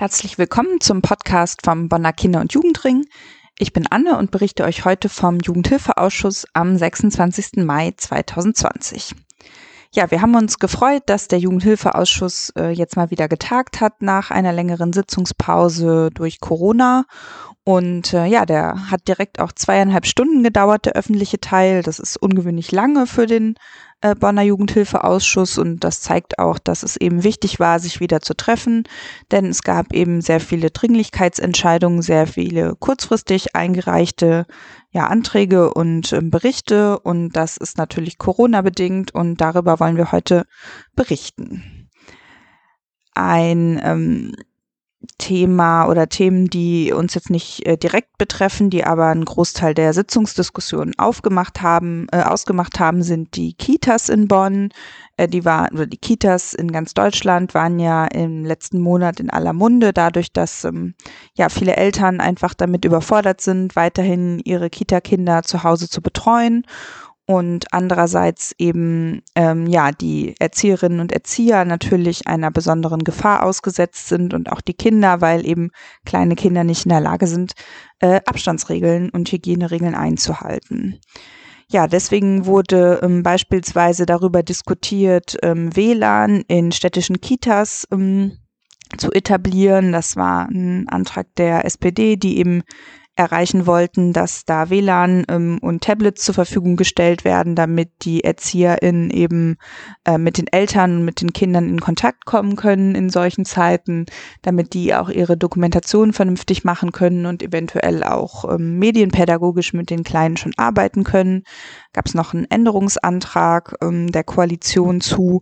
Herzlich willkommen zum Podcast vom Bonner Kinder- und Jugendring. Ich bin Anne und berichte euch heute vom Jugendhilfeausschuss am 26. Mai 2020. Ja, wir haben uns gefreut, dass der Jugendhilfeausschuss äh, jetzt mal wieder getagt hat nach einer längeren Sitzungspause durch Corona und äh, ja, der hat direkt auch zweieinhalb Stunden gedauert, der öffentliche Teil. Das ist ungewöhnlich lange für den äh, Bonner Jugendhilfeausschuss. Und das zeigt auch, dass es eben wichtig war, sich wieder zu treffen, denn es gab eben sehr viele Dringlichkeitsentscheidungen, sehr viele kurzfristig eingereichte ja, Anträge und äh, Berichte. Und das ist natürlich Corona bedingt und darüber wollen wir heute berichten. Ein ähm, Thema oder Themen, die uns jetzt nicht äh, direkt betreffen, die aber einen Großteil der Sitzungsdiskussionen aufgemacht haben, äh, ausgemacht haben, sind die Kitas in Bonn. Äh, die waren oder die Kitas in ganz Deutschland waren ja im letzten Monat in aller Munde, dadurch, dass ähm, ja viele Eltern einfach damit überfordert sind, weiterhin ihre Kita-Kinder zu Hause zu betreuen und andererseits eben ähm, ja die Erzieherinnen und Erzieher natürlich einer besonderen Gefahr ausgesetzt sind und auch die Kinder, weil eben kleine Kinder nicht in der Lage sind, äh, Abstandsregeln und Hygieneregeln einzuhalten. Ja, deswegen wurde ähm, beispielsweise darüber diskutiert, ähm, WLAN in städtischen Kitas ähm, zu etablieren. Das war ein Antrag der SPD, die eben erreichen wollten, dass da WLAN ähm, und Tablets zur Verfügung gestellt werden, damit die ErzieherInnen eben äh, mit den Eltern und mit den Kindern in Kontakt kommen können in solchen Zeiten, damit die auch ihre Dokumentation vernünftig machen können und eventuell auch ähm, medienpädagogisch mit den Kleinen schon arbeiten können. Gab es noch einen Änderungsantrag ähm, der Koalition zu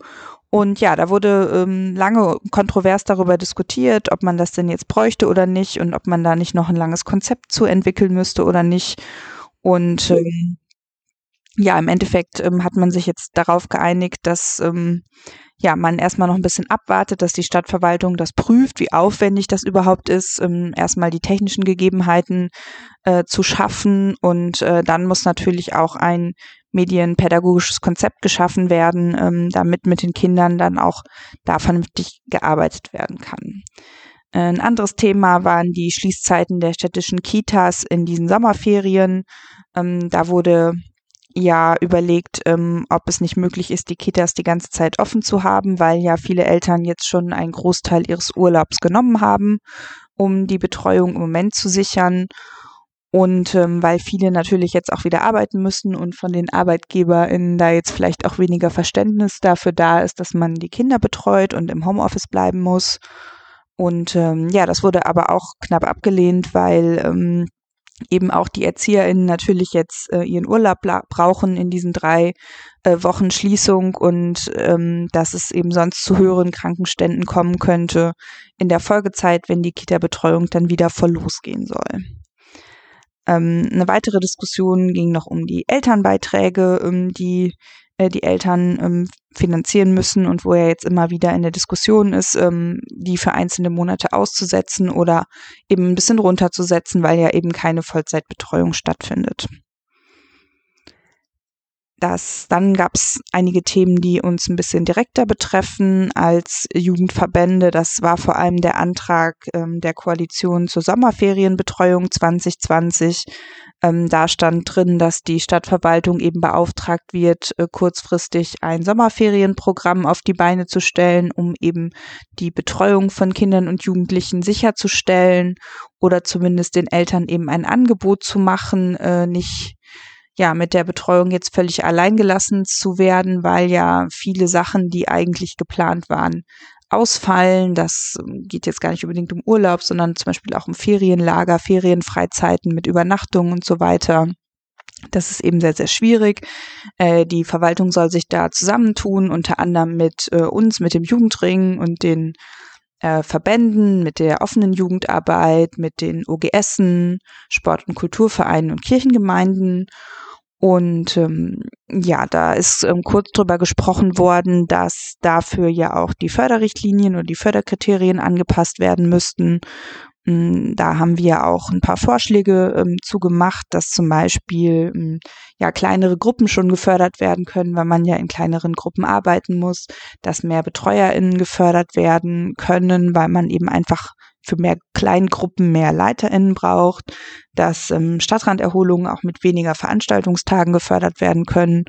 und ja, da wurde ähm, lange kontrovers darüber diskutiert, ob man das denn jetzt bräuchte oder nicht und ob man da nicht noch ein langes Konzept zu entwickeln müsste oder nicht. Und ähm, ja, im Endeffekt ähm, hat man sich jetzt darauf geeinigt, dass ähm, ja, man erstmal noch ein bisschen abwartet, dass die Stadtverwaltung das prüft, wie aufwendig das überhaupt ist, ähm, erstmal die technischen Gegebenheiten äh, zu schaffen und äh, dann muss natürlich auch ein medienpädagogisches Konzept geschaffen werden, ähm, damit mit den Kindern dann auch da vernünftig gearbeitet werden kann. Ein anderes Thema waren die Schließzeiten der städtischen Kitas in diesen Sommerferien. Ähm, da wurde ja überlegt, ähm, ob es nicht möglich ist, die Kitas die ganze Zeit offen zu haben, weil ja viele Eltern jetzt schon einen Großteil ihres Urlaubs genommen haben, um die Betreuung im Moment zu sichern. Und ähm, weil viele natürlich jetzt auch wieder arbeiten müssen und von den ArbeitgeberInnen da jetzt vielleicht auch weniger Verständnis dafür da ist, dass man die Kinder betreut und im Homeoffice bleiben muss. Und ähm, ja, das wurde aber auch knapp abgelehnt, weil ähm, eben auch die ErzieherInnen natürlich jetzt äh, ihren Urlaub brauchen in diesen drei äh, Wochen Schließung und ähm, dass es eben sonst zu höheren Krankenständen kommen könnte in der Folgezeit, wenn die Kita-Betreuung dann wieder voll losgehen soll. Ähm, eine weitere Diskussion ging noch um die Elternbeiträge, ähm, die äh, die Eltern ähm, finanzieren müssen und wo er jetzt immer wieder in der Diskussion ist, ähm, die für einzelne Monate auszusetzen oder eben ein bisschen runterzusetzen, weil ja eben keine Vollzeitbetreuung stattfindet das, dann gab es einige Themen, die uns ein bisschen direkter betreffen als Jugendverbände. Das war vor allem der Antrag ähm, der Koalition zur Sommerferienbetreuung 2020. Ähm, da stand drin, dass die Stadtverwaltung eben beauftragt wird, äh, kurzfristig ein Sommerferienprogramm auf die Beine zu stellen, um eben die Betreuung von Kindern und Jugendlichen sicherzustellen oder zumindest den Eltern eben ein Angebot zu machen, äh, nicht ja, mit der Betreuung jetzt völlig alleingelassen zu werden, weil ja viele Sachen, die eigentlich geplant waren, ausfallen. Das geht jetzt gar nicht unbedingt um Urlaub, sondern zum Beispiel auch um Ferienlager, Ferienfreizeiten mit Übernachtungen und so weiter. Das ist eben sehr, sehr schwierig. Äh, die Verwaltung soll sich da zusammentun, unter anderem mit äh, uns, mit dem Jugendring und den äh, Verbänden, mit der offenen Jugendarbeit, mit den OGSen, Sport- und Kulturvereinen und Kirchengemeinden. Und ähm, ja, da ist ähm, kurz drüber gesprochen worden, dass dafür ja auch die Förderrichtlinien und die Förderkriterien angepasst werden müssten. Mm, da haben wir auch ein paar Vorschläge ähm, zu gemacht, dass zum Beispiel ähm, ja kleinere Gruppen schon gefördert werden können, weil man ja in kleineren Gruppen arbeiten muss, dass mehr BetreuerInnen gefördert werden können, weil man eben einfach für mehr Kleingruppen mehr LeiterInnen braucht, dass ähm, Stadtranderholungen auch mit weniger Veranstaltungstagen gefördert werden können.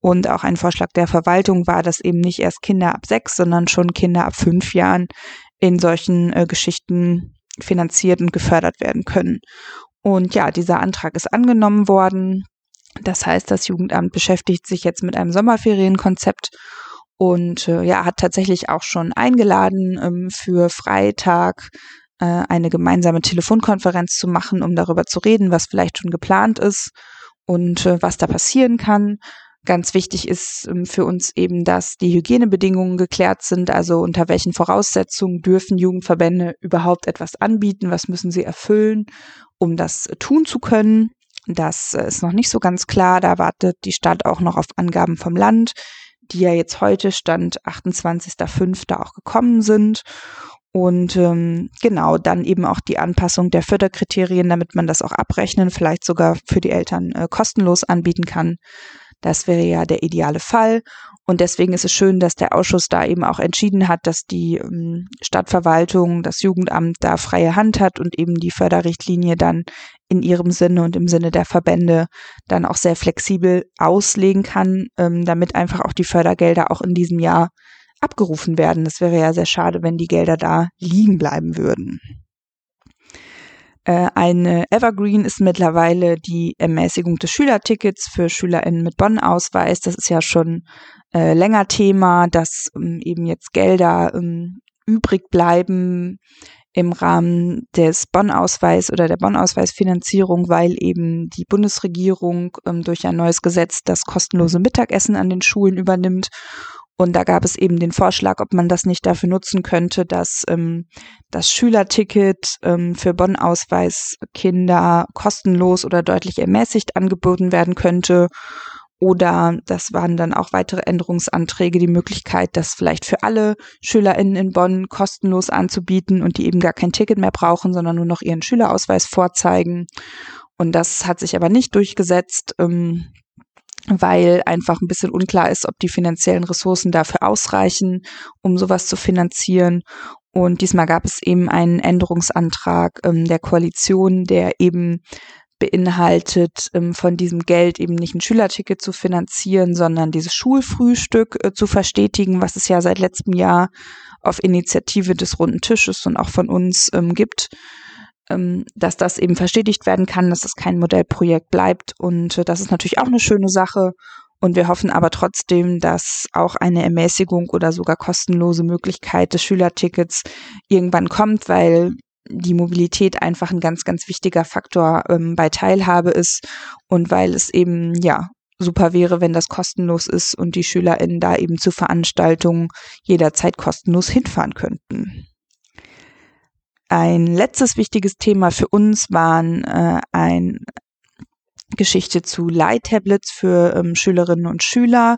Und auch ein Vorschlag der Verwaltung war, dass eben nicht erst Kinder ab sechs, sondern schon Kinder ab fünf Jahren in solchen äh, Geschichten finanziert und gefördert werden können. Und ja, dieser Antrag ist angenommen worden. Das heißt, das Jugendamt beschäftigt sich jetzt mit einem Sommerferienkonzept und äh, ja, hat tatsächlich auch schon eingeladen, ähm, für Freitag äh, eine gemeinsame Telefonkonferenz zu machen, um darüber zu reden, was vielleicht schon geplant ist und äh, was da passieren kann. Ganz wichtig ist ähm, für uns eben, dass die Hygienebedingungen geklärt sind, also unter welchen Voraussetzungen dürfen Jugendverbände überhaupt etwas anbieten, was müssen sie erfüllen, um das tun zu können. Das äh, ist noch nicht so ganz klar, da wartet die Stadt auch noch auf Angaben vom Land, die ja jetzt heute Stand 28.05. auch gekommen sind. Und ähm, genau, dann eben auch die Anpassung der Förderkriterien, damit man das auch abrechnen, vielleicht sogar für die Eltern äh, kostenlos anbieten kann. Das wäre ja der ideale Fall. Und deswegen ist es schön, dass der Ausschuss da eben auch entschieden hat, dass die ähm, Stadtverwaltung, das Jugendamt da freie Hand hat und eben die Förderrichtlinie dann in ihrem Sinne und im Sinne der Verbände dann auch sehr flexibel auslegen kann, ähm, damit einfach auch die Fördergelder auch in diesem Jahr abgerufen werden. Es wäre ja sehr schade, wenn die Gelder da liegen bleiben würden. Äh, eine Evergreen ist mittlerweile die Ermäßigung des Schülertickets für SchülerInnen mit Bonn-Ausweis. Das ist ja schon äh, länger Thema, dass ähm, eben jetzt Gelder ähm, übrig bleiben im Rahmen des Bonn-Ausweis oder der Bonn-Ausweis-Finanzierung, weil eben die Bundesregierung ähm, durch ein neues Gesetz das kostenlose Mittagessen an den Schulen übernimmt und da gab es eben den Vorschlag, ob man das nicht dafür nutzen könnte, dass ähm, das Schülerticket ähm, für Bonn-Ausweis-Kinder kostenlos oder deutlich ermäßigt angeboten werden könnte. Oder das waren dann auch weitere Änderungsanträge, die Möglichkeit, das vielleicht für alle SchülerInnen in Bonn kostenlos anzubieten und die eben gar kein Ticket mehr brauchen, sondern nur noch ihren Schülerausweis vorzeigen. Und das hat sich aber nicht durchgesetzt. Ähm, weil einfach ein bisschen unklar ist, ob die finanziellen Ressourcen dafür ausreichen, um sowas zu finanzieren. Und diesmal gab es eben einen Änderungsantrag ähm, der Koalition, der eben beinhaltet, ähm, von diesem Geld eben nicht ein Schülerticket zu finanzieren, sondern dieses Schulfrühstück äh, zu verstetigen, was es ja seit letztem Jahr auf Initiative des Runden Tisches und auch von uns ähm, gibt ähm, dass das eben verstetigt werden kann, dass es kein Modellprojekt bleibt. Und äh, das ist natürlich auch eine schöne Sache. Und wir hoffen aber trotzdem, dass auch eine Ermäßigung oder sogar kostenlose Möglichkeit des Schülertickets irgendwann kommt, weil die Mobilität einfach ein ganz, ganz wichtiger Faktor ähm, bei Teilhabe ist und weil es eben, ja, super wäre, wenn das kostenlos ist und die SchülerInnen da eben zu Veranstaltungen jederzeit kostenlos hinfahren könnten. Ein letztes wichtiges Thema für uns waren äh, ein Geschichte zu Leihtablets für ähm, Schülerinnen und Schüler.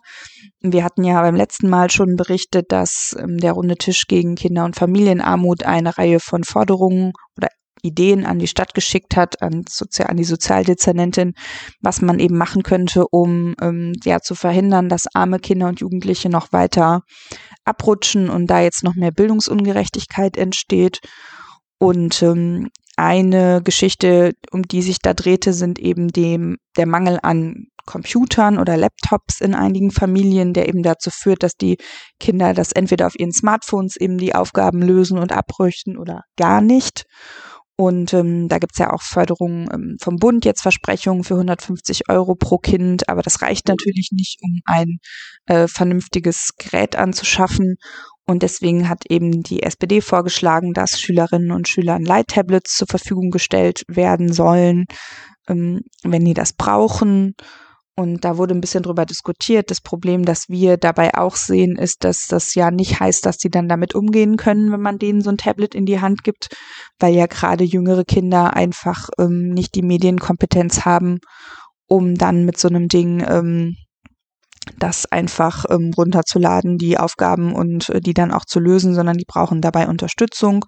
Wir hatten ja beim letzten Mal schon berichtet, dass ähm, der Runde Tisch gegen Kinder- und Familienarmut eine Reihe von Forderungen oder Ideen an die Stadt geschickt hat, an, Sozial an die Sozialdezernentin, was man eben machen könnte, um ähm, ja zu verhindern, dass arme Kinder und Jugendliche noch weiter abrutschen und da jetzt noch mehr Bildungsungerechtigkeit entsteht. Und ähm, eine Geschichte, um die sich da drehte, sind eben dem, der Mangel an Computern oder Laptops in einigen Familien, der eben dazu führt, dass die Kinder das entweder auf ihren Smartphones eben die Aufgaben lösen und abrüchten oder gar nicht. Und ähm, da gibt's ja auch Förderungen ähm, vom Bund, jetzt Versprechungen für 150 Euro pro Kind, aber das reicht natürlich nicht, um ein äh, vernünftiges Gerät anzuschaffen. Und deswegen hat eben die SPD vorgeschlagen, dass Schülerinnen und Schülern Light-Tablets zur Verfügung gestellt werden sollen, ähm, wenn die das brauchen. Und da wurde ein bisschen drüber diskutiert. Das Problem, das wir dabei auch sehen, ist, dass das ja nicht heißt, dass die dann damit umgehen können, wenn man denen so ein Tablet in die Hand gibt, weil ja gerade jüngere Kinder einfach ähm, nicht die Medienkompetenz haben, um dann mit so einem Ding ähm, das einfach ähm, runterzuladen, die Aufgaben und äh, die dann auch zu lösen, sondern die brauchen dabei Unterstützung.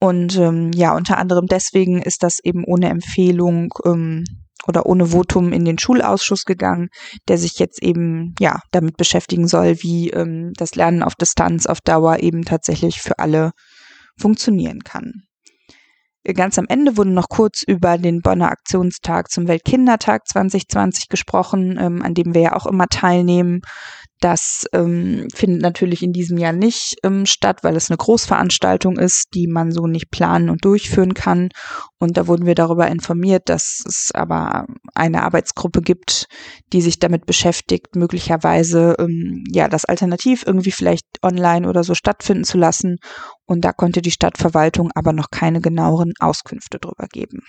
Und ähm, ja, unter anderem deswegen ist das eben ohne Empfehlung ähm, oder ohne Votum in den Schulausschuss gegangen, der sich jetzt eben ja damit beschäftigen soll, wie ähm, das Lernen auf Distanz auf Dauer eben tatsächlich für alle funktionieren kann. Ganz am Ende wurde noch kurz über den Bonner Aktionstag zum Weltkindertag 2020 gesprochen, ähm, an dem wir ja auch immer teilnehmen. Das ähm, findet natürlich in diesem Jahr nicht ähm, statt, weil es eine Großveranstaltung ist, die man so nicht planen und durchführen kann. Und da wurden wir darüber informiert, dass es aber eine Arbeitsgruppe gibt, die sich damit beschäftigt, möglicherweise ähm, ja das Alternativ irgendwie vielleicht online oder so stattfinden zu lassen. Und da konnte die Stadtverwaltung aber noch keine genaueren Auskünfte drüber geben.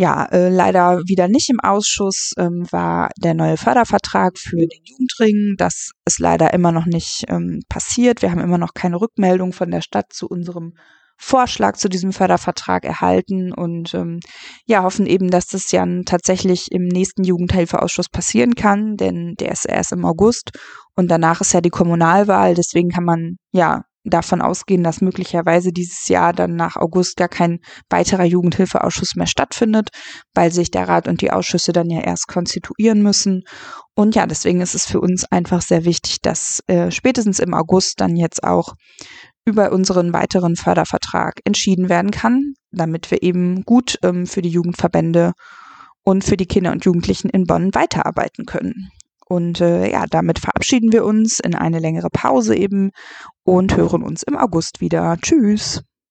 Ja, äh, leider wieder nicht im Ausschuss ähm, war der neue Fördervertrag für den Jugendring. Das ist leider immer noch nicht ähm, passiert. Wir haben immer noch keine Rückmeldung von der Stadt zu unserem Vorschlag zu diesem Fördervertrag erhalten und ähm, ja, hoffen eben, dass das ja tatsächlich im nächsten Jugendhilfeausschuss passieren kann, denn der ist erst im August und danach ist ja die Kommunalwahl. Deswegen kann man ja davon ausgehen, dass möglicherweise dieses Jahr dann nach August gar kein weiterer Jugendhilfeausschuss mehr stattfindet, weil sich der Rat und die Ausschüsse dann ja erst konstituieren müssen. Und ja, deswegen ist es für uns einfach sehr wichtig, dass äh, spätestens im August dann jetzt auch über unseren weiteren Fördervertrag entschieden werden kann, damit wir eben gut ähm, für die Jugendverbände und für die Kinder und Jugendlichen in Bonn weiterarbeiten können. Und äh, ja, damit verabschieden wir uns in eine längere Pause eben und hören uns im August wieder. Tschüss.